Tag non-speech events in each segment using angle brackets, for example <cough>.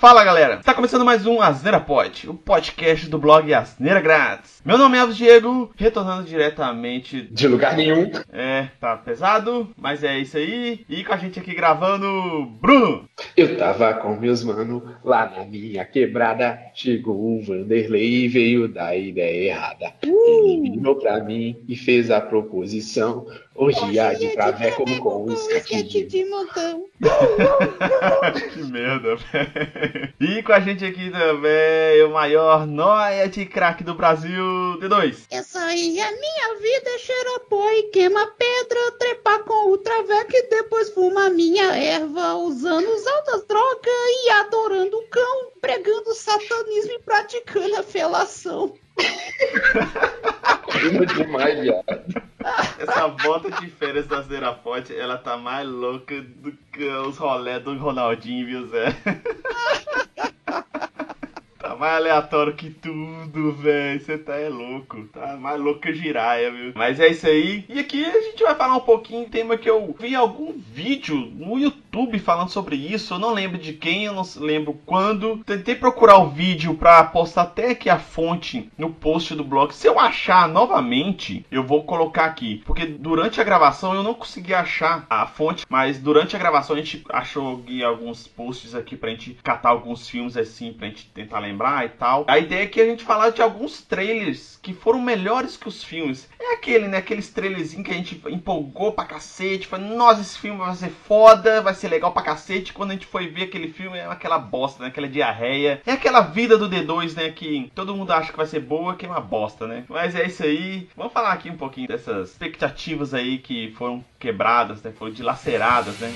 Fala galera, está começando mais um Asneira Pod, o podcast do blog Asneira Grátis. Meu nome é Alves Diego, retornando diretamente de lugar nenhum. É, tá pesado, mas é isso aí. E com a gente aqui gravando, Bruno. Eu tava com meus mano lá na minha quebrada. Chegou o Vanderlei e veio da ideia errada. Uh! Ele virou pra mim e fez a proposição. Orgia de traveco com um esquete de montão. <laughs> que merda, velho. <laughs> E com a gente aqui também, o maior noia de craque do Brasil, D2. Essa aí é minha vida, cheira pó e queima pedra, trepar com o traveco e depois fuma minha erva, usando as altas drogas e adorando o cão, pregando satanismo e praticando a felação. <laughs> Demais, viado. Essa volta de férias da Zerapote, ela tá mais louca do que os rolé do Ronaldinho, viu, Zé? Tá mais aleatório que tudo, velho. Você tá é louco. Tá mais louco que giraia, viu? Mas é isso aí. E aqui a gente vai falar um pouquinho tema que eu vi algum vídeo no YouTube falando sobre isso. Eu não lembro de quem, eu não lembro quando. Tentei procurar o vídeo pra postar até aqui a fonte no post do blog. Se eu achar novamente, eu vou colocar aqui. Porque durante a gravação eu não consegui achar a fonte, mas durante a gravação a gente achou alguns posts aqui pra gente catar alguns filmes assim, pra gente tentar lembrar e tal. A ideia é que a gente falar de alguns trailers que foram melhores que os filmes. É aquele, né? Aqueles trailerzinhos que a gente empolgou pra cacete. Falou, nossa, esse filme vai ser foda, vai ser legal pra cacete. Quando a gente foi ver aquele filme, é aquela bosta, né? Aquela diarreia. É aquela vida do D2, né? Que todo mundo acha que vai ser boa, que é uma bosta, né? Mas é isso aí. Vamos falar aqui um pouquinho dessas expectativas aí que foram quebradas, né? Foram dilaceradas, né?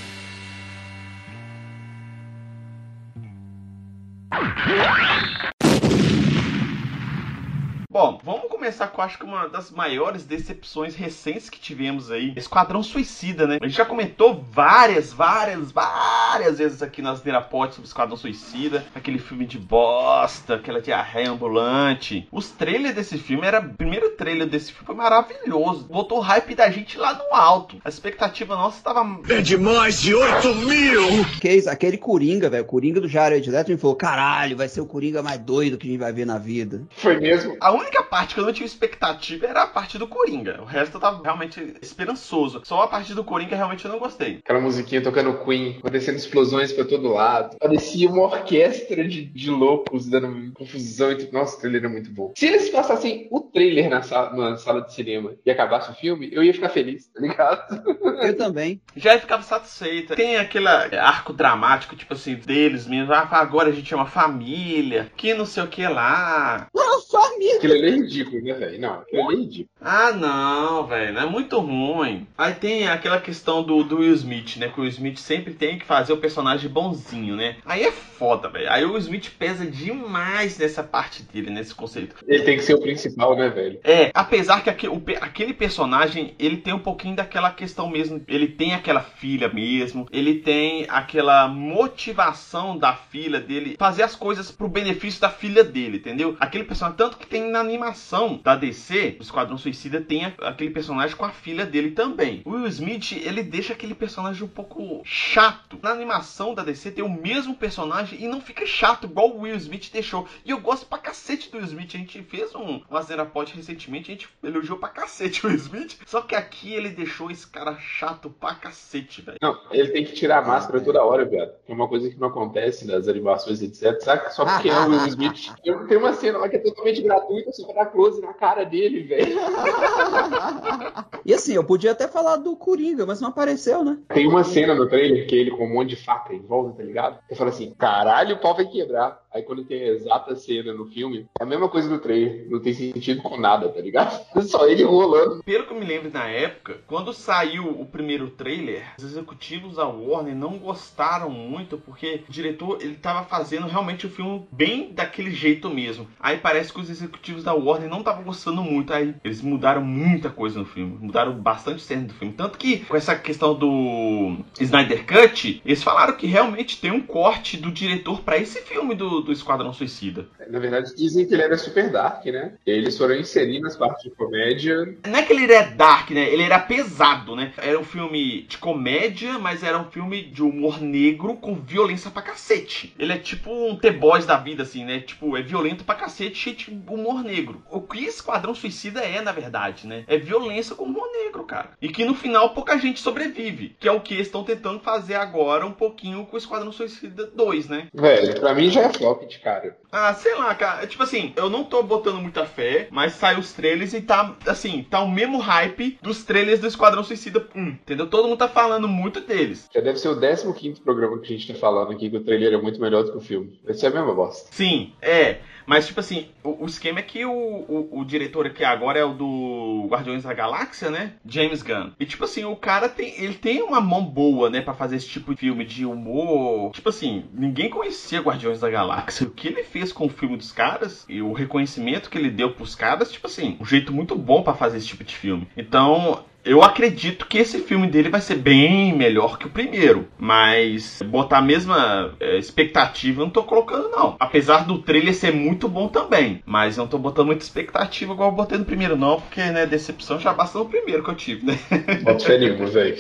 Bom, vamos começar com acho que uma das maiores decepções recentes que tivemos aí. Esquadrão Suicida, né? A gente já comentou várias, várias, várias vezes aqui nas Nerapotes sobre Esquadrão Suicida. Aquele filme de bosta, aquela diarreia ambulante. Os trailers desse filme era. O primeiro trailer desse filme foi maravilhoso. Botou o hype da gente lá no alto. A expectativa nossa estava. É de mais de 8 mil! Que aquele Coringa, velho. Coringa do Jared Leto me falou: caralho, vai ser o Coringa mais doido que a gente vai ver na vida. Foi mesmo? A única parte que eu não tinha expectativa era a parte do Coringa. O resto eu tava realmente esperançoso. Só a parte do Coringa realmente eu não gostei. Aquela musiquinha tocando Queen, acontecendo explosões pra todo lado. Parecia uma orquestra de, de loucos dando confusão. Entre... Nossa, o trailer é muito bom. Se eles passassem o trailer na sala, na sala de cinema e acabasse o filme, eu ia ficar feliz, tá ligado? Eu também. Já ficava satisfeita. Tem aquele arco dramático, tipo assim, deles mesmo. Ah, agora a gente é uma família, que não sei o que lá. Uma família. Aquilo ali é ridículo, né, velho? Não, aquilo ali é ridículo. Ah, não, velho. É muito ruim. Aí tem aquela questão do, do Will Smith, né? Que o Will Smith sempre tem que fazer o personagem bonzinho, né? Aí é foda, velho. Aí o Will Smith pesa demais nessa parte dele, nesse conceito. Ele tem que ser o principal, né, velho? É, apesar que aquele, o, aquele personagem, ele tem um pouquinho daquela questão mesmo. Ele tem aquela filha mesmo. Ele tem aquela motivação da filha dele fazer as coisas pro benefício da filha dele, entendeu? Aquele personagem, tanto que tem na animação da DC, o Esquadrão Suicida tem aquele personagem com a filha dele também. O Will Smith, ele deixa aquele personagem um pouco chato. Na animação da DC tem o mesmo personagem e não fica chato igual o Will Smith deixou. E eu gosto pra cacete do Will Smith. A gente fez um, uma Zera Pod recentemente, a gente elogiou pra cacete o Will Smith. Só que aqui ele deixou esse cara chato pra cacete, velho. Não, ele tem que tirar a máscara toda hora, viado. É uma coisa que não acontece nas animações, etc. Sabe? Só porque é o Will Smith. Tem uma cena lá que é totalmente gratuita, pra dar close na cara dele, velho. <laughs> e assim, eu podia até falar do Coringa, mas não apareceu, né? Tem uma cena no trailer que ele com um monte de faca em volta, tá ligado? Eu falo assim, caralho, o pau vai quebrar. Aí quando tem a exata cena no filme, é a mesma coisa do trailer. Não tem sentido com nada, tá ligado? <laughs> Só ele rolando. Pelo que eu me lembro na época, quando saiu o primeiro trailer, os executivos da Warner não gostaram muito porque o diretor ele tava fazendo realmente o filme bem daquele jeito mesmo. Aí parece que os executivos executivos da Warner não estavam gostando muito. Aí eles mudaram muita coisa no filme. Mudaram bastante cena do filme. Tanto que com essa questão do Snyder Cut, eles falaram que realmente tem um corte do diretor para esse filme do, do Esquadrão Suicida. Na verdade, dizem que ele era super dark, né? E eles foram inserir nas partes de comédia. Não é que ele era dark, né? Ele era pesado, né? Era um filme de comédia, mas era um filme de humor negro com violência pra cacete. Ele é tipo um The Boys da vida, assim, né? Tipo, é violento pra cacete, cheio de humor negro. O que Esquadrão Suicida é, na verdade, né? É violência com humor negro, cara. E que no final pouca gente sobrevive. Que é o que estão tentando fazer agora um pouquinho com o Esquadrão Suicida 2, né? Velho, pra mim já é flop de cara. Ah, sei lá, cara. Tipo assim, eu não tô botando muita fé, mas saiu os trailers e tá, assim, tá o mesmo hype dos trailers do Esquadrão Suicida 1, entendeu? Todo mundo tá falando muito deles. Já deve ser o 15 programa que a gente tá falando aqui, que o trailer é muito melhor do que o filme. Vai ser a mesma bosta. Sim, é. Mas, tipo assim, o, o esquema é que o, o, o, diretor aqui agora é o do Guardiões da Galáxia, né? James Gunn. E, tipo assim, o cara tem. Ele tem uma mão boa, né? para fazer esse tipo de filme de humor. Tipo assim, ninguém conhecia Guardiões da Galáxia. O que ele fez com o filme dos caras e o reconhecimento que ele deu pros caras, tipo assim, um jeito muito bom para fazer esse tipo de filme. Então, eu acredito que esse filme dele vai ser bem melhor que o primeiro. Mas botar a mesma é, expectativa eu não tô colocando, não. Apesar do trailer ser muito bom também. Mas eu não tô botando muita expectativa igual eu botei no primeiro, não. Porque, né, decepção já basta no primeiro que eu tive, né? Bota fé nenhuma, velho.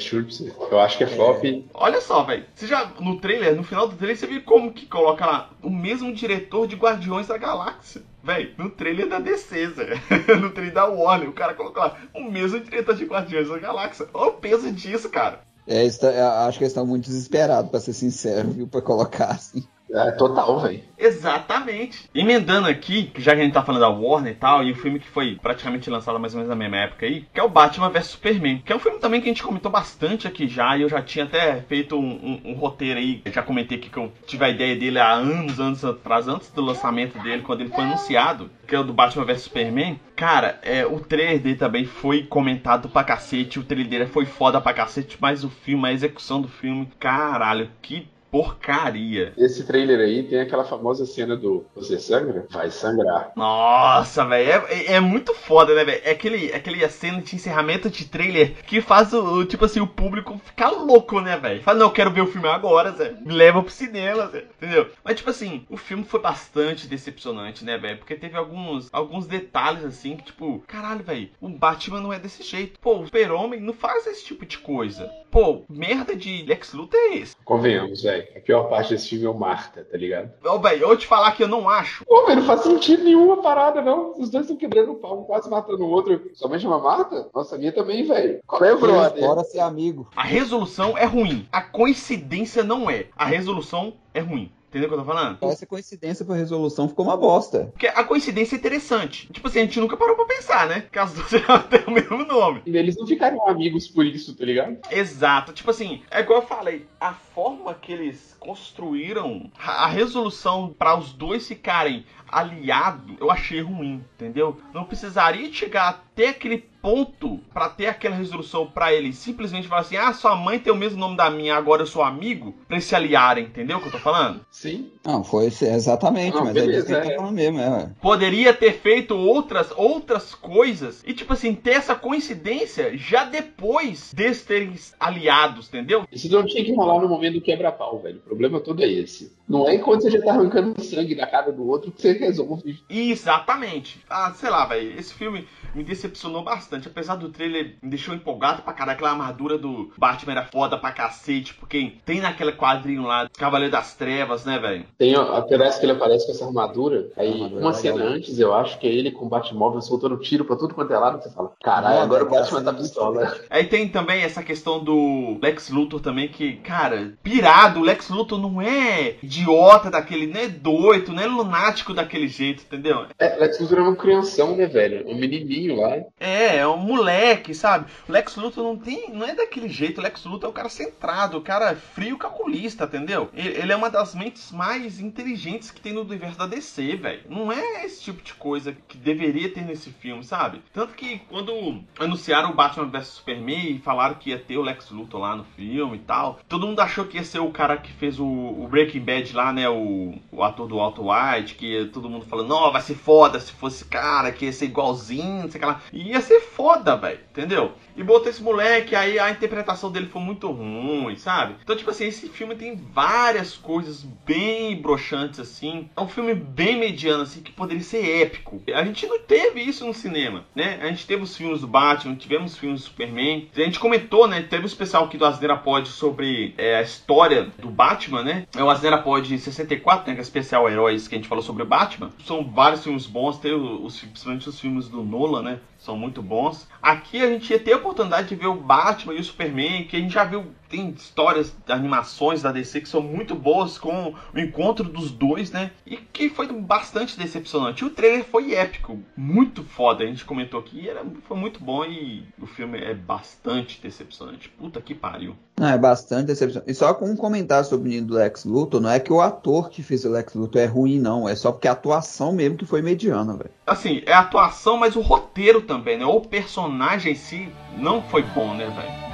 Eu acho que é flop. É. Olha só, velho. Você já, no trailer, no final do trailer, você viu como que coloca lá o mesmo diretor de Guardiões da Galáxia. Véi, no trailer da DC, <laughs> no trailer da Warner, o cara colocou lá o mesmo diretor de Guardiões da Galáxia. Olha o peso disso, cara. É, tá, acho que eles estão muito desesperados, pra ser sincero, viu? Pra colocar assim. É, total, velho. Exatamente. Emendando aqui, já que a gente tá falando da Warner e tal, e o filme que foi praticamente lançado mais ou menos na mesma época aí, que é o Batman vs Superman. Que é um filme também que a gente comentou bastante aqui já, e eu já tinha até feito um, um, um roteiro aí, já comentei aqui que eu tive a ideia dele há anos, anos atrás, antes do lançamento dele, quando ele foi anunciado, que é o do Batman vs Superman. Cara, é, o trailer dele também foi comentado pra cacete, o trailer dele foi foda pra cacete, mas o filme, a execução do filme, caralho, que porcaria. Esse trailer aí tem aquela famosa cena do Você sangra? Vai sangrar. Nossa, velho. É, é, muito foda, né, velho? É aquele, é aquele cena de encerramento de trailer que faz o, tipo assim, o público ficar louco, né, velho? Fala, não, eu quero ver o filme agora, Zé. Me leva pro cinema, Zé. Entendeu? Mas, tipo assim, o filme foi bastante decepcionante, né, velho? Porque teve alguns, alguns detalhes, assim, que, tipo, caralho, velho, o Batman não é desse jeito. Pô, o Super-Homem não faz esse tipo de coisa. Pô, merda de Lex Luthor é esse. Convenhamos, velho. A pior parte desse filme é o Marta, tá ligado? Ô, velho, eu vou te falar que eu não acho. Ô, velho, não faz sentido nenhuma parada, não. Os dois estão quebrando o pau, quase matando o outro. Somente chama Marta? Nossa, a minha também, velho. Qual é, o brother? Bora ser amigo. A resolução é ruim. A coincidência não é. A resolução é ruim. Entendeu o que eu tô falando? Essa coincidência pra resolução ficou uma bosta. Porque a coincidência é interessante. Tipo assim, a gente nunca parou pra pensar, né? Que as <laughs> duas já têm o mesmo nome. E eles não ficaram amigos por isso, tá ligado? Exato. Tipo assim, é igual eu falei, a forma que eles construíram a resolução para os dois ficarem aliados, eu achei ruim, entendeu? Não precisaria chegar até aquele ponto para ter aquela resolução para ele simplesmente falar assim: ah, sua mãe tem o mesmo nome da minha, agora eu sou amigo, pra eles se aliarem, entendeu o que eu tô falando? Sim. Não, foi exatamente, não, mas beleza, é isso que é. mesmo, é. Poderia ter feito outras, outras coisas e, tipo assim, ter essa coincidência já depois deles terem aliados, entendeu? Isso não tinha que rolar no momento do quebra-pau, velho. O problema todo é esse. Não é enquanto você já tá arrancando sangue da cara do outro que você resolve. Exatamente. Ah, sei lá, velho. Esse filme me decepcionou bastante. Apesar do trailer me deixou empolgado pra caralho. Aquela armadura do Batman era foda pra cacete. Porque tem naquele quadrinho lá, Cavaleiro das Trevas, né, velho? Tem, parece que ele aparece com essa armadura. Aí, armadura uma cena antes, eu acho que é ele com o Batmóvel soltando tiro pra tudo quanto é lado. Você fala, caralho, agora o Batman tá pistola. <laughs> Aí tem também essa questão do Lex Luthor também, que, cara, pirado. O Lex Luthor não é idiota daquele, não é doido, não é lunático daquele jeito, entendeu? É, Lex Luthor é uma crianção, né, velho? Um menininho lá. É, é um moleque, sabe? O Lex Luthor não tem, não é daquele jeito. O Lex Luthor é um cara centrado, o cara frio calculista, entendeu? Ele, ele é uma das mentes mais inteligentes que tem no universo da DC, velho. Não é esse tipo de coisa que deveria ter nesse filme, sabe? Tanto que quando anunciaram o Batman vs Superman e falaram que ia ter o Lex Luthor lá no filme e tal, todo mundo achou que ia ser o cara que fez o, o Breaking Bad lá, né? O, o ator do Alto White, que todo mundo falando, não, vai ser foda se fosse cara, que ia ser igualzinho, sei lá. Ia ser foda, velho, entendeu? E botou esse moleque, aí a interpretação dele foi muito ruim, sabe? Então, tipo assim, esse filme tem várias coisas bem broxantes, assim. É um filme bem mediano, assim, que poderia ser épico. A gente não teve isso no cinema, né? A gente teve os filmes do Batman, tivemos filmes do Superman. A gente comentou, né? Teve um especial aqui do Asneira Pod sobre é, a história do Batman, né? É o Asneira Pod 64, né? Que é especial Heróis que a gente falou sobre o Batman. São vários filmes bons, tem os, principalmente os filmes do Nolan, né? São muito bons. Aqui a gente ia ter a oportunidade de ver o Batman e o Superman, que a gente já viu, tem histórias, animações da DC que são muito boas com o encontro dos dois, né? E que foi bastante decepcionante. O trailer foi épico, muito foda. A gente comentou aqui, era, foi muito bom e o filme é bastante decepcionante. Puta que pariu. Não, é bastante decepcionante. E só com um comentário sobre o menino do Lex Luthor, não é que o ator que fez o Lex Luthor é ruim, não. É só porque a atuação mesmo que foi mediana, velho. Assim, é a atuação, mas o roteiro também também, né? O personagem em si não foi bom, né, velho?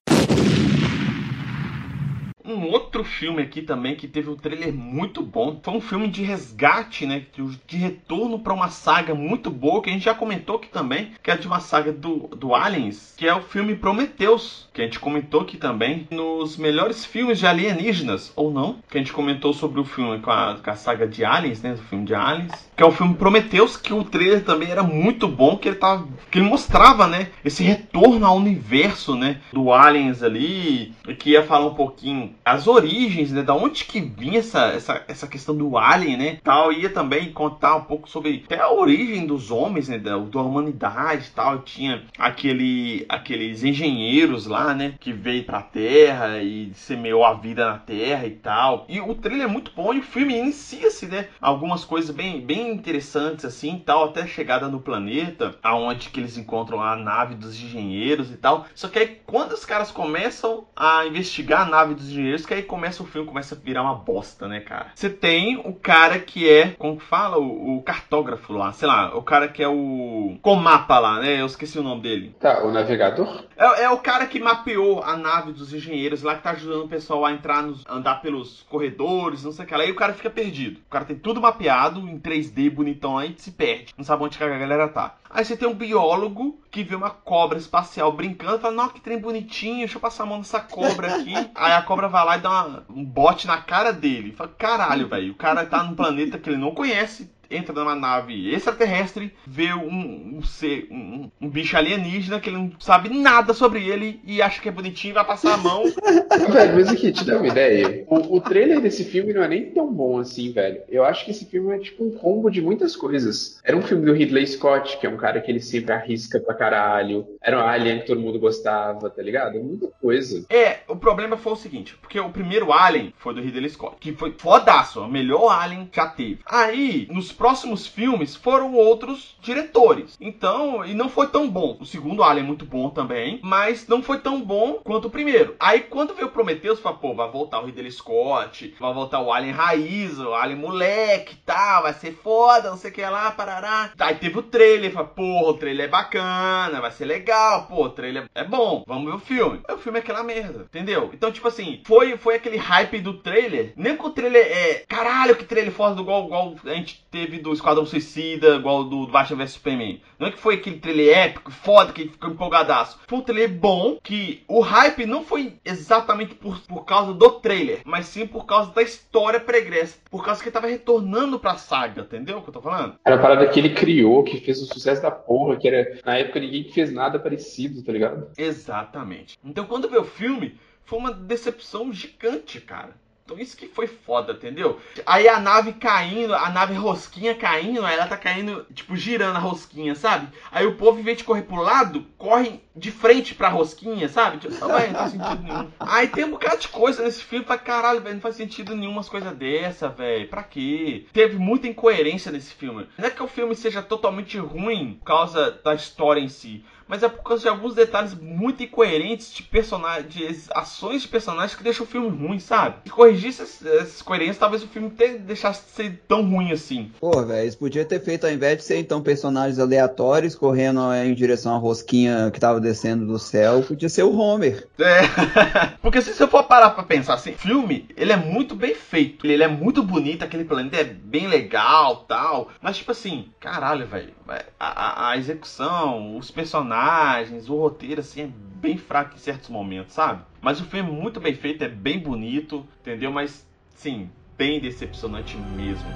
Um outro filme aqui também que teve um trailer muito bom. Foi um filme de resgate, né? De retorno para uma saga muito boa que a gente já comentou aqui também, que é de uma saga do, do Aliens, que é o filme Prometheus, que a gente comentou aqui também nos melhores filmes de alienígenas, ou não, que a gente comentou sobre o filme com a, com a saga de Aliens, né? Do filme de Aliens, que é o filme Prometheus, que o trailer também era muito bom, que ele tava, que ele mostrava, né? Esse retorno ao universo, né? Do Aliens ali, que ia falar um pouquinho as origens, né? Da onde que vinha essa, essa, essa questão do alien, né? Tal, ia também contar um pouco sobre até a origem dos homens, né? Da, da humanidade tal. Tinha aquele, aqueles engenheiros lá, né? Que veio pra Terra e semeou a vida na Terra e tal. E o trailer é muito bom e o filme inicia-se, né? Algumas coisas bem, bem interessantes assim tal, até a chegada no planeta, aonde que eles encontram a nave dos engenheiros e tal. Só que aí quando os caras começam a investigar a nave dos engenheiros isso que aí começa o filme, começa a virar uma bosta, né, cara? Você tem o cara que é, como que fala? O, o, cartógrafo lá, sei lá, o cara que é o. Com mapa lá, né? Eu esqueci o nome dele. Tá, o navegador? É, é o cara que mapeou a nave dos engenheiros lá, que tá ajudando o pessoal a entrar, nos, andar pelos corredores, não sei o que lá. Aí o cara fica perdido. O cara tem tudo mapeado em 3D, bonitão, aí se perde. Não sabe onde que a galera tá. Aí você tem um biólogo que vê uma cobra espacial brincando, fala, nossa, que trem bonitinho, deixa eu passar a mão nessa cobra aqui. <laughs> aí a cobra vai lá e dá uma, um bote na cara dele. Fala, caralho, velho, o cara tá num planeta que ele não conhece, entra numa nave extraterrestre, vê um, um ser, um, um, bicho alienígena que ele não sabe nada sobre ele e acha que é bonitinho e vai passar a mão. <laughs> velho, mas aqui, te dá uma ideia. O, o trailer desse filme não é nem tão bom assim, velho. Eu acho que esse filme é tipo um combo de muitas coisas. Era um filme do Ridley Scott, que é um cara que ele sempre arrisca pra caralho. Era um alien que todo mundo gostava, tá ligado? Muita coisa. É, o problema foi o seguinte, porque o primeiro Alien foi do Ridley Scott, que foi fodaço, o melhor Alien que já teve. Aí, nos próximos filmes foram outros diretores. Então, e não foi tão bom. O segundo Alien é muito bom também, mas não foi tão bom quanto o primeiro. Aí quando veio Prometheus, falou, pô, vai voltar o Ridley Scott, vai voltar o Alien raiz, o Alien moleque, tá, vai ser foda, não sei o que lá, parará. Aí teve o trailer, falou, porra, o trailer é bacana, vai ser legal, pô, o trailer é bom, vamos ver o filme. O filme é aquela merda, entendeu? Então, tipo assim, foi, foi aquele hype do trailer, nem que o trailer é, caralho, que trailer foda, igual, igual a gente teve do Squad Esquadrão Suicida, igual do, do Batman vs Superman. Não é que foi aquele trailer épico, foda, que ficou empolgadaço. Foi um trailer bom, que o hype não foi exatamente por, por causa do trailer, mas sim por causa da história pregressa. Por causa que ele tava retornando pra saga, entendeu o que eu tô falando? Era a parada que ele criou, que fez o sucesso da porra, que era na época ninguém fez nada parecido, tá ligado? Exatamente. Então quando veio o filme, foi uma decepção gigante, cara. Então isso que foi foda, entendeu? Aí a nave caindo, a nave rosquinha caindo, ela tá caindo, tipo, girando a rosquinha, sabe? Aí o povo, em vez de correr pro lado, corre de frente pra rosquinha, sabe? Tipo, não, não faz sentido nenhum. Aí tem um bocado de coisa nesse filme pra caralho, velho. Não faz sentido nenhum umas coisas dessa, velho. Pra quê? Teve muita incoerência nesse filme. Não é que o filme seja totalmente ruim por causa da história em si mas é por causa de alguns detalhes muito incoerentes de personagens, de ações de personagens que deixam o filme ruim, sabe? Se corrigisse essas, coerências, talvez o filme até deixasse de ser tão ruim assim. Pô, velho, eles podiam ter feito, ao invés de ser então personagens aleatórios correndo em direção à rosquinha que tava descendo do céu, podia ser o Homer. É, <laughs> porque se você for parar pra pensar assim, filme, ele é muito bem feito, ele é muito bonito, aquele planeta é bem legal tal, mas tipo assim, caralho, velho, a, a, a execução, os personagens personagens, o roteiro assim é bem fraco em certos momentos, sabe? Mas o filme é muito bem feito, é bem bonito, entendeu? Mas sim, bem decepcionante mesmo.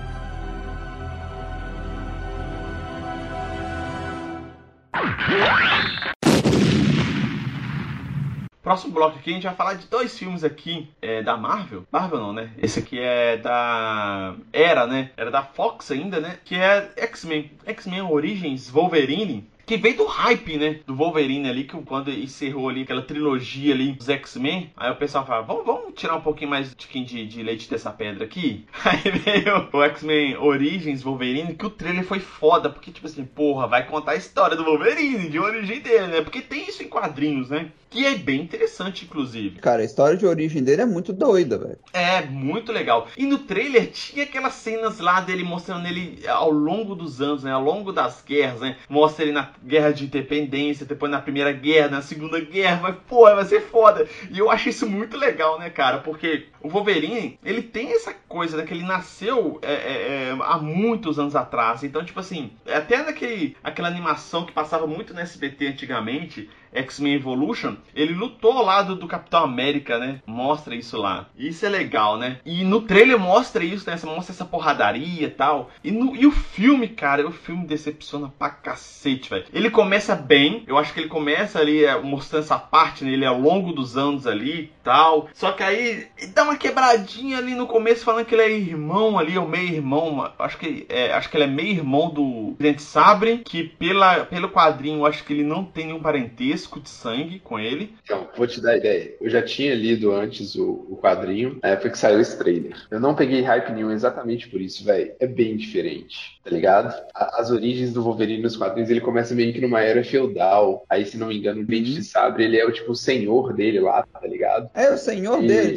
Próximo bloco aqui a gente vai falar de dois filmes aqui é, da Marvel. Marvel não, né? Esse aqui é da. Era, né? Era da Fox ainda, né? Que é X-Men. X-Men Origins Wolverine que veio do hype, né? Do Wolverine ali, que quando encerrou ali aquela trilogia ali dos X-Men, aí o pessoal fala, vamos, vamos tirar um pouquinho mais de, de, de leite dessa pedra aqui. <laughs> Aí veio o X-Men Origins Wolverine, que o trailer foi foda, porque tipo assim, porra, vai contar a história do Wolverine, de origem dele, né? Porque tem isso em quadrinhos, né? Que é bem interessante, inclusive. Cara, a história de origem dele é muito doida, velho. É, muito legal. E no trailer tinha aquelas cenas lá dele mostrando ele ao longo dos anos, né? Ao longo das guerras, né? Mostra ele na guerra de independência, depois na primeira guerra, na segunda guerra, mas pô, vai ser foda. E eu acho isso muito legal, né, cara? Porque o Wolverine, ele tem essa coisa, né? Que ele nasceu é, é, é, há muitos anos atrás. Então, tipo assim, até naquele, aquela animação que passava muito no SBT antigamente, X-Men Evolution, ele lutou ao lado do Capitão América, né? Mostra isso lá. Isso é legal, né? E no trailer mostra isso, né? Mostra essa porradaria e tal. E, no, e o filme, cara, o filme decepciona pra cacete, velho. Ele começa bem, eu acho que ele começa ali é, mostrando essa parte nele né? ao longo dos anos ali e tal. Só que aí dá uma quebradinha ali no começo falando que ele é irmão ali, ou meio irmão. Acho que, é, acho que ele é meio irmão do Dente Sabre, que pela, pelo quadrinho acho que ele não tem nenhum parentesco risco de sangue com ele. Então, vou te dar ideia. Eu já tinha lido antes o, o quadrinho, na época que saiu esse trailer. Eu não peguei hype nenhum exatamente por isso, velho. É bem diferente, tá ligado? A, as origens do Wolverine nos quadrinhos, ele começa meio que numa era feudal. Aí, se não me engano, o Dente de Sabre, ele é o tipo o senhor dele lá, tá ligado? É, o senhor e... dele,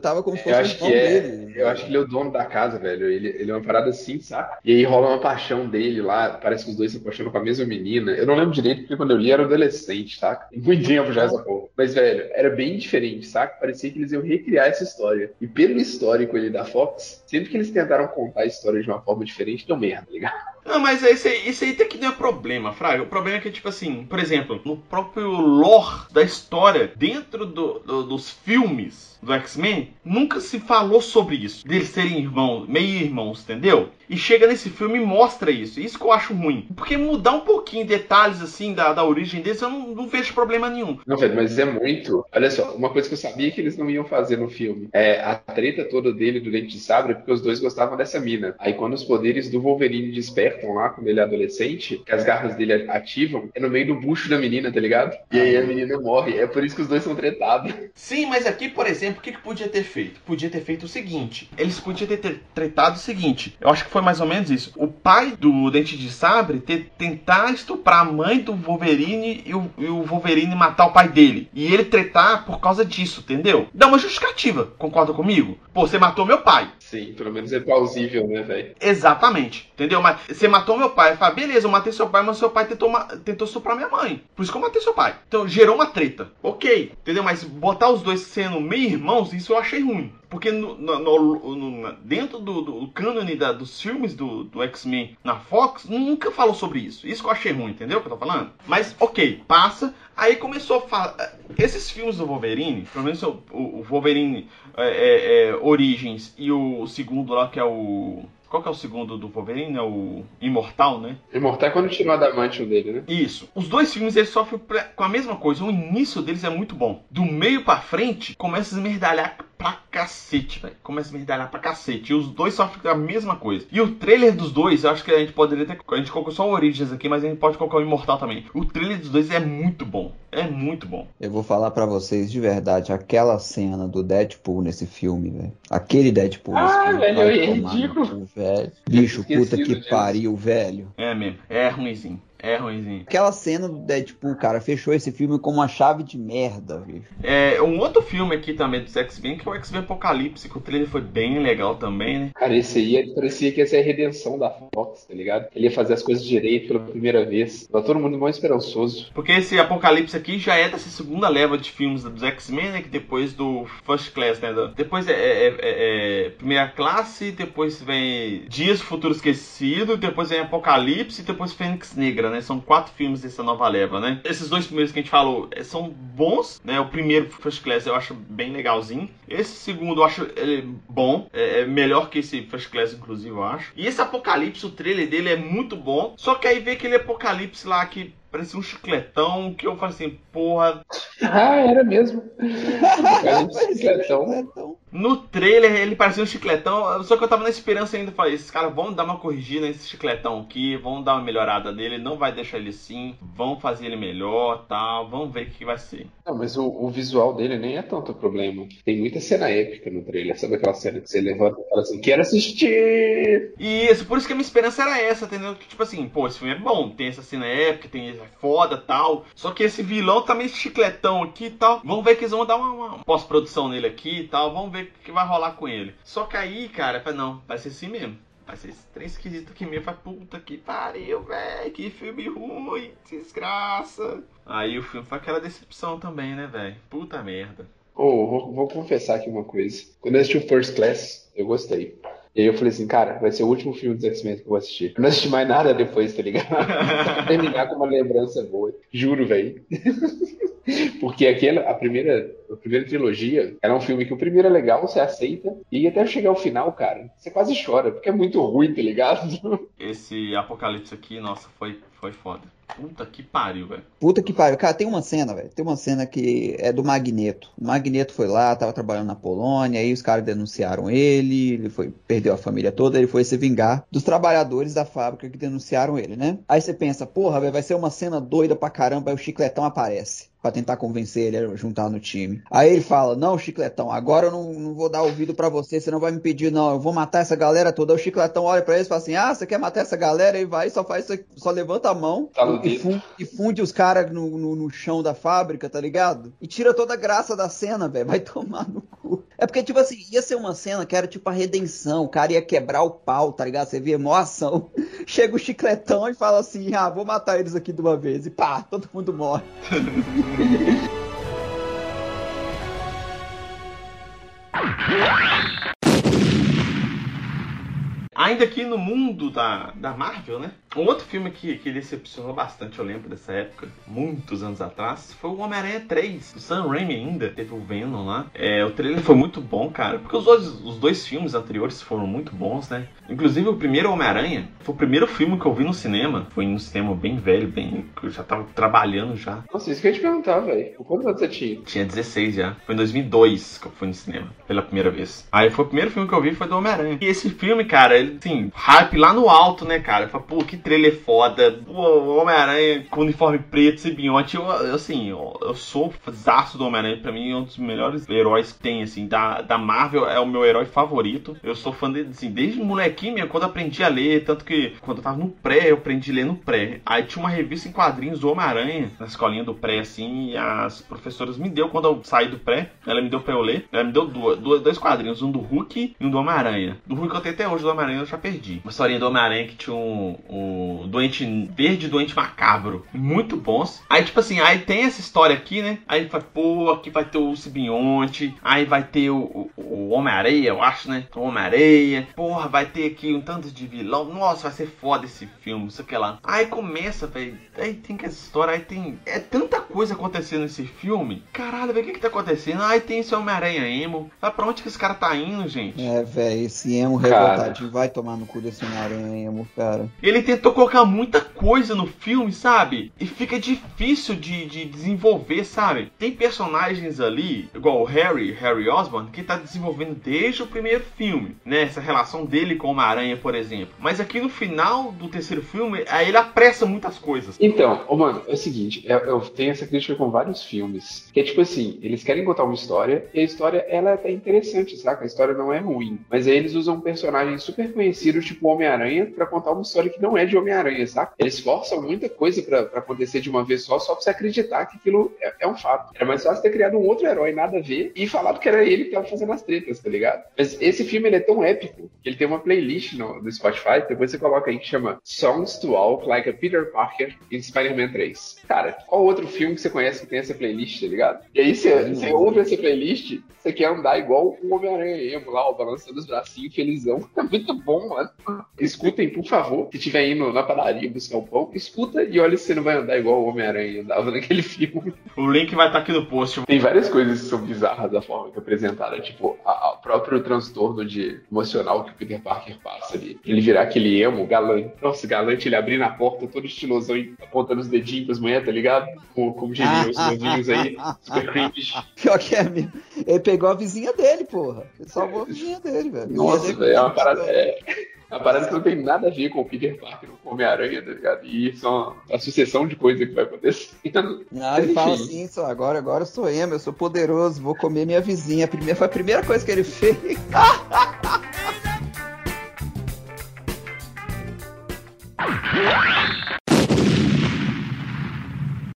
tava como se fosse eu acho o que é, dele. Eu acho que ele é o dono da casa, velho. Ele, ele é uma parada assim, saca? E aí rola uma paixão dele lá, parece que os dois se apaixonam com a mesma menina. Eu não lembro direito, porque quando eu li era adolescente, saca? <laughs> Muito tempo já essa porra. Mas, velho, era bem diferente, saca? Parecia que eles iam recriar essa história. E pelo histórico ali da Fox, sempre que eles tentaram contar a história de uma forma diferente, deu merda, tá ligado? Não, mas isso aí, isso aí até que não é problema, Fraga. O problema é que, tipo assim, por exemplo, no próprio lore da história, dentro do, do, dos filmes do X-Men, nunca se falou sobre isso. Deles serem irmãos, meio irmãos, entendeu? E chega nesse filme e mostra isso. Isso que eu acho ruim. Porque mudar um pouquinho detalhes assim da, da origem deles, eu não, não vejo problema nenhum. Não, velho, mas é muito. Olha só, uma coisa que eu sabia que eles não iam fazer no filme é a treta toda dele do Dente de Sabre, porque os dois gostavam dessa mina. Aí quando os poderes do Wolverine despertam lá, quando ele é adolescente, que as garras dele ativam, é no meio do bucho da menina, tá ligado? E aí a menina morre. É por isso que os dois são tretados. Sim, mas aqui, por exemplo, o que, que podia ter feito? Podia ter feito o seguinte: eles podiam ter tretado o seguinte. Eu acho que foi mais ou menos isso. O pai do Dente de Sabre ter, tentar estuprar a mãe do Wolverine e o, e o Wolverine matar o pai dele. E ele tretar por causa disso, entendeu? Dá uma justificativa, concorda comigo? Pô, você matou meu pai. Sim, pelo menos é plausível, né, velho? Exatamente, entendeu? Mas você matou meu pai. Fala, beleza, eu matei seu pai, mas seu pai tentou, tentou estuprar minha mãe. Por isso que eu matei seu pai. Então gerou uma treta. Ok, entendeu? Mas botar os dois sendo meio irmãos, isso eu achei ruim. Porque no, no, no, dentro do, do cânone da, dos filmes do, do X-Men na Fox, nunca falou sobre isso. Isso que eu achei ruim, entendeu o que eu tô falando? Mas, ok, passa. Aí começou a falar. Esses filmes do Wolverine, pelo menos o, o Wolverine é, é, é, Origins e o segundo lá, que é o. Qual que é o segundo do Wolverine? É o Imortal, né? Imortal é quando tirou a adamantium dele, né? Isso. Os dois filmes eles sofrem com a mesma coisa. O início deles é muito bom. Do meio para frente começa a esmerdalhar pra cacete, velho. Começa a esmerdalhar pra cacete. E os dois sofrem a mesma coisa. E o trailer dos dois, eu acho que a gente poderia ter. A gente colocou só o Origins aqui, mas a gente pode colocar o Imortal também. O trailer dos dois é muito bom. É muito bom. Eu vou falar pra vocês de verdade, aquela cena do Deadpool nesse filme, velho. Aquele Deadpool nesse Ah, filme. velho, é ridículo. cu, velho. Bicho, Esquecido puta que disso. pariu, velho. É mesmo. É ruimzinho. É ruimzinho. Aquela cena do Deadpool, cara, fechou esse filme com uma chave de merda, bicho. É, um outro filme aqui também dos X-Men, que é o X-Men Apocalipse, que o trailer foi bem legal também, né? Cara, esse aí é- parecia que ia ser a redenção da Fox, tá ligado? Ele ia fazer as coisas direito pela primeira vez. Tá todo mundo mais esperançoso. Porque esse Apocalipse aqui já é dessa segunda leva de filmes dos X-Men, né? Que depois do First Class, né? do- Depois é, é- é- é Primeira Classe, depois vem Dias do Futuro Esquecido, depois vem Apocalipse e depois Fênix Negra, né? São quatro filmes dessa nova leva, né? Esses dois primeiros que a gente falou eh, são bons, né? O primeiro, First Class, eu acho bem legalzinho. Esse segundo eu acho bom, é, é melhor que esse First Class, inclusive, eu acho. E esse Apocalipse, o trailer dele é muito bom, só que aí vê aquele Apocalipse lá que parecia um chicletão, que eu falei assim, porra, <laughs> Ah, era mesmo. De bicicletão. Então, No trailer ele parecia um chicletão, só que eu tava na esperança ainda. Falei, esses caras vão dar uma corrigida nesse chicletão aqui, vão dar uma melhorada nele, não vai deixar ele assim, vão fazer ele melhor tal, vamos ver o que, vai ser. Não, mas o, o visual dele nem é tanto problema. Tem muita cena épica no trailer. Sabe aquela cena que você levanta e fala assim, quero assistir! E isso, por isso que a minha esperança era essa, entendeu? Que, tipo assim, pô, esse filme é bom, tem essa cena épica, tem é foda tal. Só que esse vilão tá meio chicletão aqui e tal. Vamos ver que eles vão dar uma, uma pós-produção nele aqui e tal. Vamos ver o que vai rolar com ele. Só que aí, cara, falei, não, vai ser assim mesmo. Vai ser esse trem esquisito aqui mesmo. Vai, puta que pariu, velho. Que filme ruim, desgraça. Aí o filme foi aquela decepção também, né, velho? Puta merda. Ô, vou, vou confessar aqui uma coisa. Quando eu assisti o First Class, eu gostei. E aí eu falei assim, cara, vai ser o último filme dos X-Men que eu vou assistir. Eu não assisti mais nada depois, tá ligado? <laughs> Terminar com uma lembrança boa. Juro, velho. <laughs> Porque aquela, a primeira, a primeira trilogia era um filme que o primeiro é legal, você aceita, e até chegar ao final, cara, você quase chora, porque é muito ruim, tá ligado? <laughs> Esse apocalipse aqui, nossa, foi, foi foda. Puta que pariu, velho. Puta que pariu. Cara, tem uma cena, velho. Tem uma cena que é do Magneto. O Magneto foi lá, tava trabalhando na Polônia, aí os caras denunciaram ele, ele foi, perdeu a família toda, ele foi se vingar dos trabalhadores da fábrica que denunciaram ele, né? Aí você pensa, porra, velho, vai ser uma cena doida pra caramba, aí o Chicletão aparece. Pra tentar convencer ele a juntar no time. Aí ele fala: Não, Chicletão, agora eu não, não vou dar ouvido pra você, você não vai me pedir, não. Eu vou matar essa galera toda. Aí o Chicletão olha pra ele e fala assim: Ah, você quer matar essa galera? E vai, só faz isso só levanta a mão Tá e, funde, e funde os caras no, no, no chão da fábrica, tá ligado? E tira toda a graça da cena, velho. Vai <laughs> tomar no cu. É porque, tipo assim, ia ser uma cena que era tipo a redenção. O cara ia quebrar o pau, tá ligado? Você via mó ação. <laughs> Chega o chicletão e fala assim: Ah, vou matar eles aqui de uma vez. E pá, todo mundo morre. <laughs> Ainda aqui no mundo da, da Marvel, né? Um outro filme que, que decepcionou bastante, eu lembro dessa época, muitos anos atrás, foi o Homem-Aranha 3, do Sam Raimi ainda. Teve o Venom lá. É, o trailer foi muito bom, cara, porque os dois, os dois filmes anteriores foram muito bons, né? Inclusive o primeiro Homem-Aranha foi o primeiro filme que eu vi no cinema. Foi num cinema bem velho, bem. que eu já tava trabalhando já. Nossa, isso que eu ia te perguntar, velho. Quantos anos você tinha? Tinha 16 já. Foi em 2002 que eu fui no cinema, pela primeira vez. Aí foi o primeiro filme que eu vi, foi do Homem-Aranha. E esse filme, cara, ele, assim, hype lá no alto, né, cara? Eu falei, pô, que trailer foda. O Homem-Aranha com uniforme preto, simbionte. Eu, assim, eu, eu sou zaço do Homem-Aranha. Pra mim, é um dos melhores heróis que tem, assim, da, da Marvel. É o meu herói favorito. Eu sou fã dele, assim, desde molequinho, quando aprendi a ler. Tanto que quando eu tava no pré, eu aprendi a ler no pré. Aí tinha uma revista em quadrinhos do Homem-Aranha, na escolinha do pré, assim, e as professoras me deu quando eu saí do pré. Ela me deu pra eu ler. Ela me deu duas, duas- dois quadrinhos, um do Hulk e um do Homem-Aranha. Do Hulk eu tenho até hoje, do Homem-Aranha eu já perdi. Uma historinha do Homem-Aranha que tinha um, um doente verde e doente macabro. Muito bons. Aí, tipo assim, aí tem essa história aqui, né? Aí fala, pô, aqui vai ter o Sibionte. Aí vai ter o, o, o Homem-Areia, eu acho, né? O Homem-Areia. Porra, vai ter aqui um tanto de vilão. Nossa, vai ser foda esse filme, isso que lá. Aí começa, velho. Aí tem que essa história, aí tem. É tanta coisa acontecendo nesse filme. Caralho, velho, o que que tá acontecendo? Aí tem esse Homem-Aranha emo. Vai pra onde que esse cara tá indo, gente? É, velho, esse emo revoltadinho vai tomar no cu desse Homem-Aranha emo, cara. Ele tem tentou colocar muita coisa no filme, sabe? E fica difícil de, de desenvolver, sabe? Tem personagens ali, igual o Harry, Harry Osborn, que tá desenvolvendo desde o primeiro filme, né? Essa relação dele com o Homem-Aranha, por exemplo. Mas aqui no final do terceiro filme, aí ele apressa muitas coisas. Então, ô, mano, é o seguinte, eu, eu tenho essa crítica com vários filmes, que é tipo assim, eles querem contar uma história, e a história, ela é até interessante, saca? A história não é ruim, mas aí eles usam um personagem super conhecido, tipo Homem-Aranha, pra contar uma história que não é de Homem-Aranha, saca? Eles forçam muita coisa pra, pra acontecer de uma vez só, só pra você acreditar que aquilo é, é um fato. Era mais fácil ter criado um outro herói, nada a ver, e falado que era ele que tava fazendo as tretas, tá ligado? Mas esse filme, ele é tão épico, que ele tem uma playlist no, no Spotify, depois você coloca aí que chama Songs to Walk Like a Peter Parker in Spider-Man 3. Cara, qual outro filme que você conhece que tem essa playlist, tá ligado? E aí você, você ouve essa playlist, você quer andar igual o Homem-Aranha emo lá, ó, balançando os bracinhos, felizão. <laughs> É muito bom, mano. Escutem, por favor, se estiver indo na padaria buscar o pão, escuta e olha se você não vai andar igual o Homem-Aranha andava naquele <laughs> filme. O link vai estar aqui no post. Tem várias coisas que são bizarras da forma que é apresentada, tipo, o próprio transtorno de emocional que o Peter Parker passa ali. Ele virar aquele emo, galante. Nossa, galante, ele abrir na porta todo estilosão e apontando os dedinhos pras mulheres, tá ligado? Como, como diriam os novinhos aí, super cringe. <laughs> Pior que é. Ele pegou a vizinha dele, porra. Ele salvou a vizinha dele, velho. A Nossa, velho, é uma parada. É... Uma parada que não tem nada a ver com o Peter Parker com o Homem-Aranha, tá ligado? E isso é uma, uma sucessão de coisas que vai acontecendo. Não, ele fala assim, só agora, agora eu sou emo, eu sou poderoso, vou comer minha vizinha. A primeira, foi a primeira coisa que ele fez. <laughs> <laughs>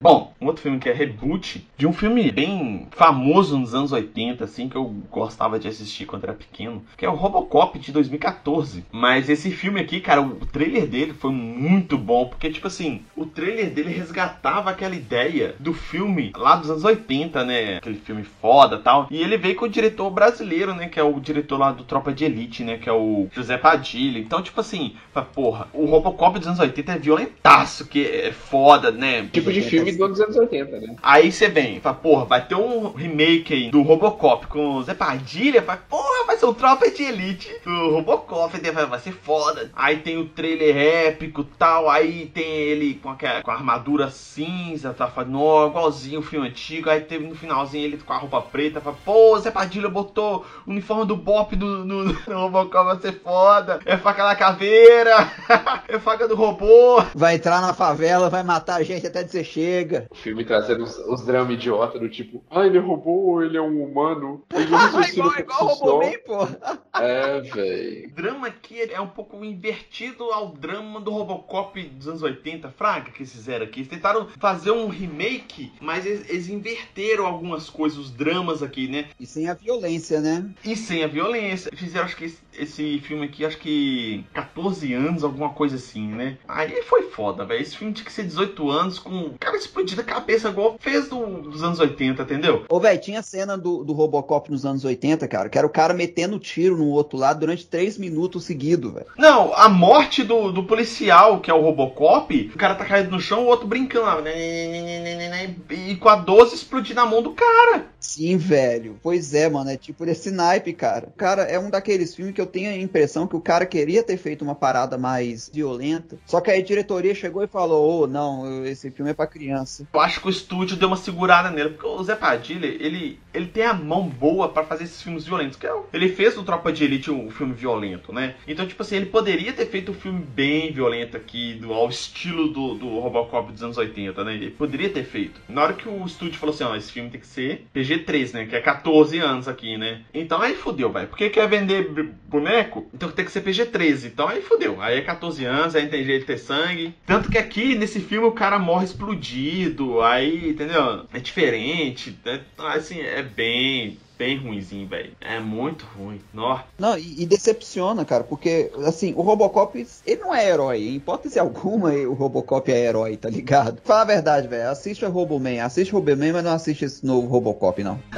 Bom, um outro filme que é reboot de um filme bem famoso nos anos 80, assim, que eu gostava de assistir quando era pequeno, que é o Robocop de 2014. Mas esse filme aqui, cara, o trailer dele foi muito bom, porque, tipo assim, o trailer dele resgatava aquela ideia do filme lá dos anos 80, né? Aquele filme foda tal. E ele veio com o diretor brasileiro, né? Que é o diretor lá do Tropa de Elite, né? Que é o José Padilha. Então, tipo assim, porra, o Robocop dos anos 80 é violentaço, que é foda, né? Tipo de filme dos anos 80, né? Aí você vem, fala, porra, vai ter um remake aí do Robocop com o Zé Padilha, fala, porra, vai ser o Tropa de Elite do Robocop, vai, vai ser foda. Aí tem o trailer épico tal, aí tem ele com a, com a armadura cinza, tá falando, igualzinho o filme antigo, aí teve no finalzinho ele com a roupa preta, fala, pô, Zé Padilha botou o uniforme do Bop no, no, no <laughs> Robocop, vai ser foda, é faca da caveira, <laughs> é faca do robô. Vai entrar na favela, vai matar a gente até dizer chega. Filme trazendo os, os dramas idiota do tipo, ah, ele é robô, ele é um humano. Ele <laughs> não igual igual só. Robomon, porra. <laughs> É, velho. O drama aqui é um pouco invertido ao drama do Robocop dos anos 80, fraga, que eles fizeram aqui. Eles tentaram fazer um remake, mas eles, eles inverteram algumas coisas, os dramas aqui, né? E sem a violência, né? E sem a violência. Fizeram, acho que esse, esse filme aqui, acho que 14 anos, alguma coisa assim, né? Aí foi foda, velho. Esse filme tinha que ser 18 anos com o cara explodindo a cabeça igual fez do, dos anos 80, entendeu? Ô, velho, tinha cena do, do Robocop nos anos 80, cara, que era o cara metendo tiro no outro lado durante três minutos seguidos, velho. Não, a morte do, do policial, que é o Robocop, o cara tá caído no chão, o outro brincando lá. né, E com a 12 explodir na mão do cara. Sim, velho. Pois é, mano, é tipo desse naipe, cara. Cara, é um daqueles filmes que eu tenho a impressão que o cara queria ter feito uma parada mais violenta, só que aí a diretoria chegou e falou, ô, não, esse filme é pra criança. Eu acho que o estúdio deu uma segurada nele, porque o Zé Padilha, ele, ele tem a mão boa pra fazer esses filmes violentos. Que é, ele fez do Tropa de Elite um filme violento, né? Então, tipo assim, ele poderia ter feito um filme bem violento aqui, do, ao estilo do, do Robocop dos anos 80, né? Ele poderia ter feito. Na hora que o estúdio falou assim, ó, esse filme tem que ser PG-13, né? Que é 14 anos aqui, né? Então aí fudeu, velho. Porque quer vender boneco? Então tem que ser PG-13. Então aí fudeu. Aí é 14 anos, aí tem jeito de ter sangue. Tanto que aqui, nesse filme, o cara morre explodido. Aí, entendeu? É diferente. né? Assim, é bem... Bem ruimzinho, velho. É muito ruim. Nó. Não, e, e decepciona, cara, porque, assim, o Robocop, ele não é herói. Em hipótese alguma, o Robocop é herói, tá ligado? Fala a verdade, velho. Assiste a Roboman. Assiste o Roboman, mas não assiste esse novo Robocop, não. <laughs>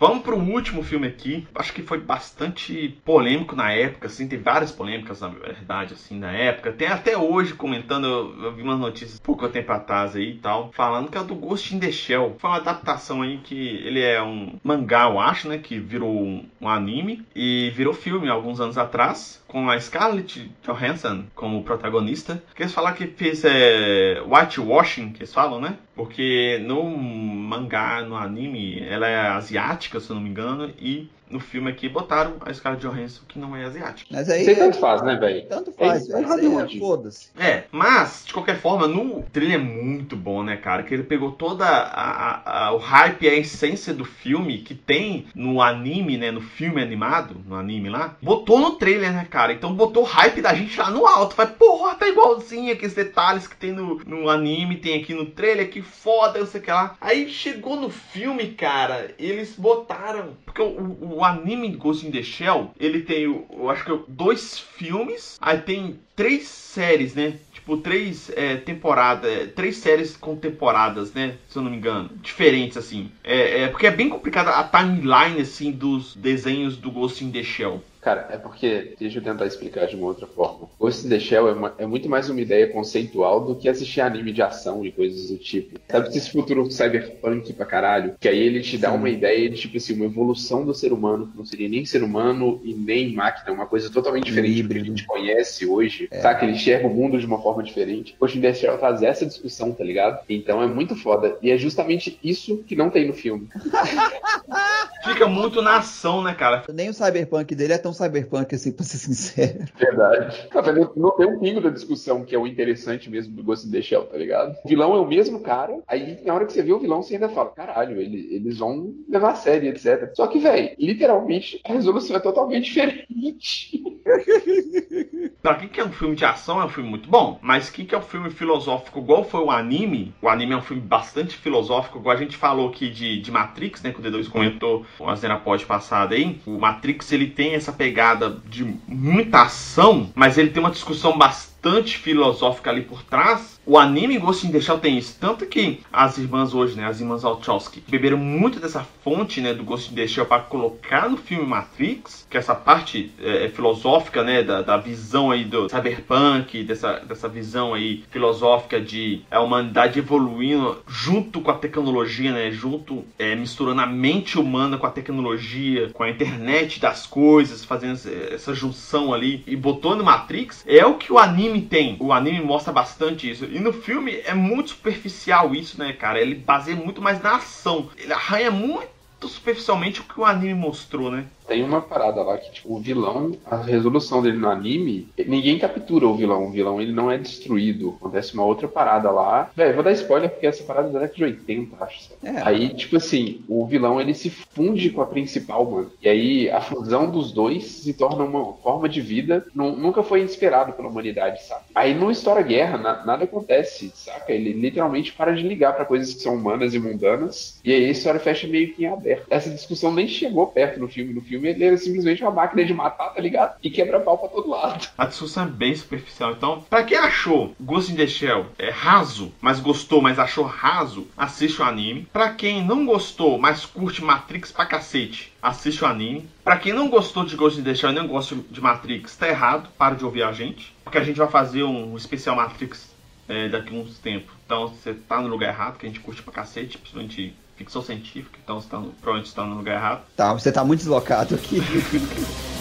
Vamos pro o último filme aqui, acho que foi bastante polêmico na época, assim, tem várias polêmicas na verdade, assim, na época. Tem até hoje comentando, eu, eu vi umas notícias pouco tempo atrás aí e tal, falando que é do Ghost in the Shell. Foi uma adaptação aí que ele é um mangá, eu acho, né, que virou um, um anime e virou filme alguns anos atrás com a Scarlett Johansson como protagonista. Que eles falaram que fez é, whitewashing, que eles falam, né? Porque no mangá, no anime, ela é asiática, se eu não me engano, e no filme aqui botaram a Scarlett Johansson que não é asiática. Mas aí. Sei tanto faz, né, velho? Tanto faz, É- velho. é é-. Foda-se. É, mas, de qualquer forma, no trailer é muito bom, né, cara? Que ele pegou toda a, a- a- o hype e a essência do filme que tem no anime, né? No filme animado, no anime lá, botou no trailer, né, cara? Então botou o hype da gente lá no alto. Vai, porra, tá igualzinho aqueles detalhes que tem no, no anime, tem aqui no trailer, que foda, não sei o que lá. Aí chegou no filme, cara, eles botaram. Porque o, o- o anime Ghost in the Shell, ele tem, eu acho que é dois filmes, aí tem três séries, né? Tipo, três é, temporadas, é, três séries com temporadas, né? Se eu não me engano. Diferentes, assim. É, é, porque é bem complicada a timeline, assim, dos desenhos do Ghost in the Shell. Cara, é porque, deixa eu tentar explicar de uma outra forma. Ghost in the Shell é, uma- é muito mais uma ideia conceitual do que assistir anime de ação e coisas do tipo. Sabe esse futuro cyberpunk pra caralho? Que aí ele te dá Sim. uma ideia de, tipo assim, uma evolução do ser humano, que não seria nem ser humano e nem máquina, uma coisa totalmente diferente do que a gente conhece hoje, saca? Ele enxerga o mundo de uma forma diferente. Ghost in the Shell traz essa discussão, tá ligado? Então é muito foda. E é justamente isso que não tem no filme. Fica muito na ação, né, cara? Nem o cyberpunk dele é tão cyberpunk assim, pra ser sincero. Verdade. Tá vendo? Não tem um pingo da discussão que é o interessante mesmo do Ghost in the Shell, tá ligado? O vilão é o mesmo cara, aí na hora que você vê o vilão, você ainda fala, caralho, ele- eles vão levar a sério, etc. Só que, velho, literalmente, a resolução é totalmente <laughs> diferente. Pra quem que é um filme de ação, é um filme muito bom. Mas quem que é um filme filosófico, igual foi o anime, o anime é um filme bastante filosófico, igual a gente falou aqui de, de Matrix, né? Que o D2 comentou uma cena pode passada aí. O Matrix, ele tem essa pegada de muita ação, mas ele tem uma discussão bastante filosófica ali por trás. O anime Ghost in the Shell tem isso. Tanto que as irmãs hoje, né? As irmãs Wachowski, beberam muito dessa fonte, né? Do Ghost in the Shell para colocar no filme Matrix, que é essa parte é, filosófica, né? Da, da visão aí do cyberpunk, dessa, dessa visão aí filosófica de a humanidade evoluindo junto com a tecnologia, né? Junto, é, misturando a mente humana com a tecnologia, com a internet das coisas, fazendo essa junção ali e botou no Matrix, é o que o anime tem. O anime mostra bastante isso. E no filme é muito superficial isso, né, cara? Ele baseia muito mais na ação. Ele arranha muito superficialmente o que o anime mostrou, né? Tem uma parada lá que, tipo, o vilão, a resolução dele no anime, ninguém captura o vilão. O vilão, ele não é destruído. Acontece uma outra parada lá. Véi, vou dar spoiler porque essa parada é da década de 80, acho. sabe? É. Aí, tipo assim, o vilão, ele se funde com a principal, mano. E aí, a fusão dos dois se torna uma forma de vida. nu- nunca foi esperado pela humanidade, sabe? Aí, não estoura guerra, na- nada acontece, saca? Ele literalmente para de ligar pra coisas que são humanas e mundanas. E aí, a história fecha meio que em aberto. Essa discussão nem chegou perto no filme. No filme, ele era simplesmente uma máquina de matar, tá ligado? E quebra pau pra todo lado. A discussão é bem superficial. Então, pra quem achou Ghost in the Shell é raso, mas gostou, mas achou raso, assiste o anime. Pra quem não gostou, mas curte Matrix pra cacete, assiste o anime. Pra quem não gostou de Ghost in the Shell e não gosta de Matrix, tá errado. Para de ouvir a gente. Porque a gente vai fazer um especial Matrix é, daqui a uns tempos. Então, você tá no lugar errado, que a gente curte pra cacete, principalmente ficção científica. Então, você tá no, provavelmente você tá no lugar errado. Tá, você tá muito deslocado aqui. <laughs>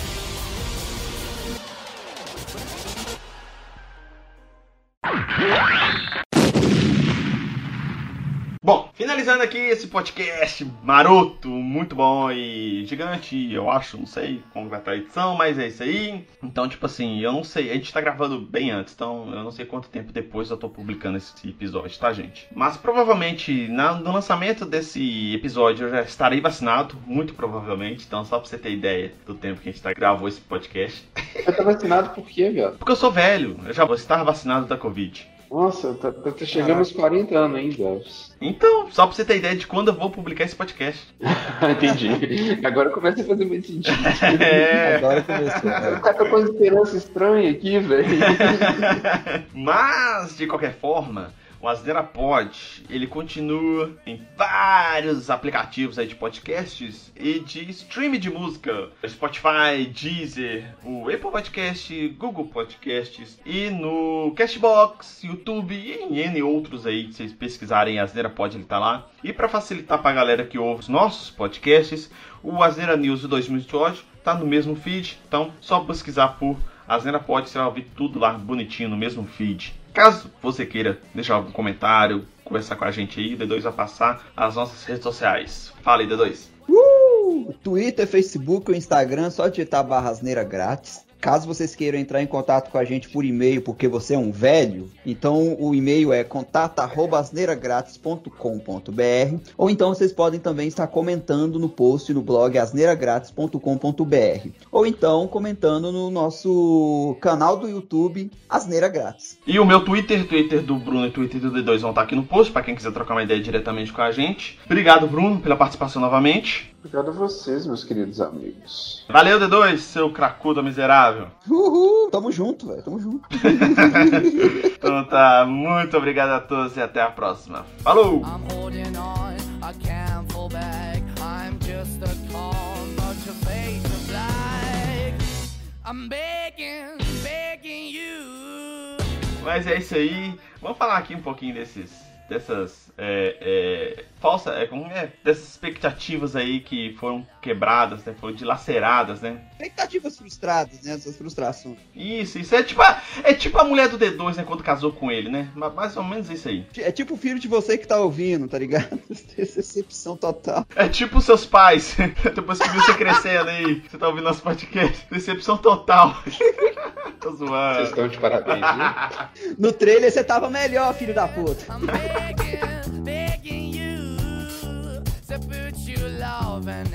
finalizando aqui esse podcast maroto, muito bom e gigante, eu acho, não sei como vai estar a edição, mas é isso aí. Então, tipo assim, eu não sei, a gente tá gravando bem antes, então eu não sei quanto tempo depois eu tô publicando esse episódio, tá, gente? Mas provavelmente na- no lançamento desse episódio eu já estarei vacinado, muito provavelmente, então só pra você ter ideia do tempo que a gente tá, gravou esse podcast. Você tá vacinado por quê, viado? Porque eu sou velho, eu já vou estar vacinado da Covid. Nossa, tá, tá- tá chegando aos 40 anos ainda. Então, só pra você ter ideia de quando eu vou publicar esse podcast. <laughs> Entendi. Agora começa a fazer muito sentido. <laughs> É. Agora começou. né? Tá com uma esperança estranha aqui, velho. <laughs> Mas, de qualquer forma, o Asneira Pod, ele continua em vários aplicativos aí de podcasts e de streaming de música. Spotify, Deezer, o Apple Podcast, Google Podcasts e no Cashbox, YouTube e em N outros aí. Se vocês pesquisarem Asneira Pod, ele tá lá. E para facilitar pra galera que ouve os nossos podcasts, o Asneira News de 2008 tá no mesmo feed, então só pesquisar por Asneira Pod, você vai ouvir tudo lá bonitinho no mesmo feed. Caso você queira deixar algum comentário, conversar com a gente aí, o D2 vai passar as nossas redes sociais. Fala aí, D2. Uh! Twitter, Facebook, o Instagram, só digitar barra asneira grátis. Caso vocês queiram entrar em contato com a gente por e-mail, porque você é um velho, então o e-mail é contato@asneiragratis.com.br ou então vocês podem também estar comentando no post no blog asneiragratis.com.br ou então comentando no nosso canal do YouTube Asneira Grátis. E o meu Twitter, Twitter do Bruno e Twitter do D2 vão estar aqui no post para quem quiser trocar uma ideia diretamente com a gente. Obrigado, Bruno, pela participação novamente. Obrigado a vocês, meus queridos amigos. Valeu, D2, seu cracudo miserável. Uhul, tamo junto, velho, tamo junto. <laughs> então tá, muito obrigado a todos e até a próxima. Falou! Mas é isso aí. Vamos falar aqui um pouquinho desses. Dessas é, é, falsa, é, como é, dessas expectativas aí que foram quebradas, né, foram dilaceradas, né? Expectativas frustradas, né? Essas frustrações. Isso, isso é tipo a, é tipo a mulher do D2, né, quando casou com ele, né? Ma- Mais ou menos isso aí. É tipo o filho de você que tá ouvindo, tá ligado? <laughs> Decepção total. É tipo seus pais, <laughs> depois que viu você crescendo aí, você tá ouvindo nosso podcast. Decepção total. <laughs> Tô Vocês zoando. estão de parabéns, viu? No trailer você tava melhor, filho da puta. to put you love and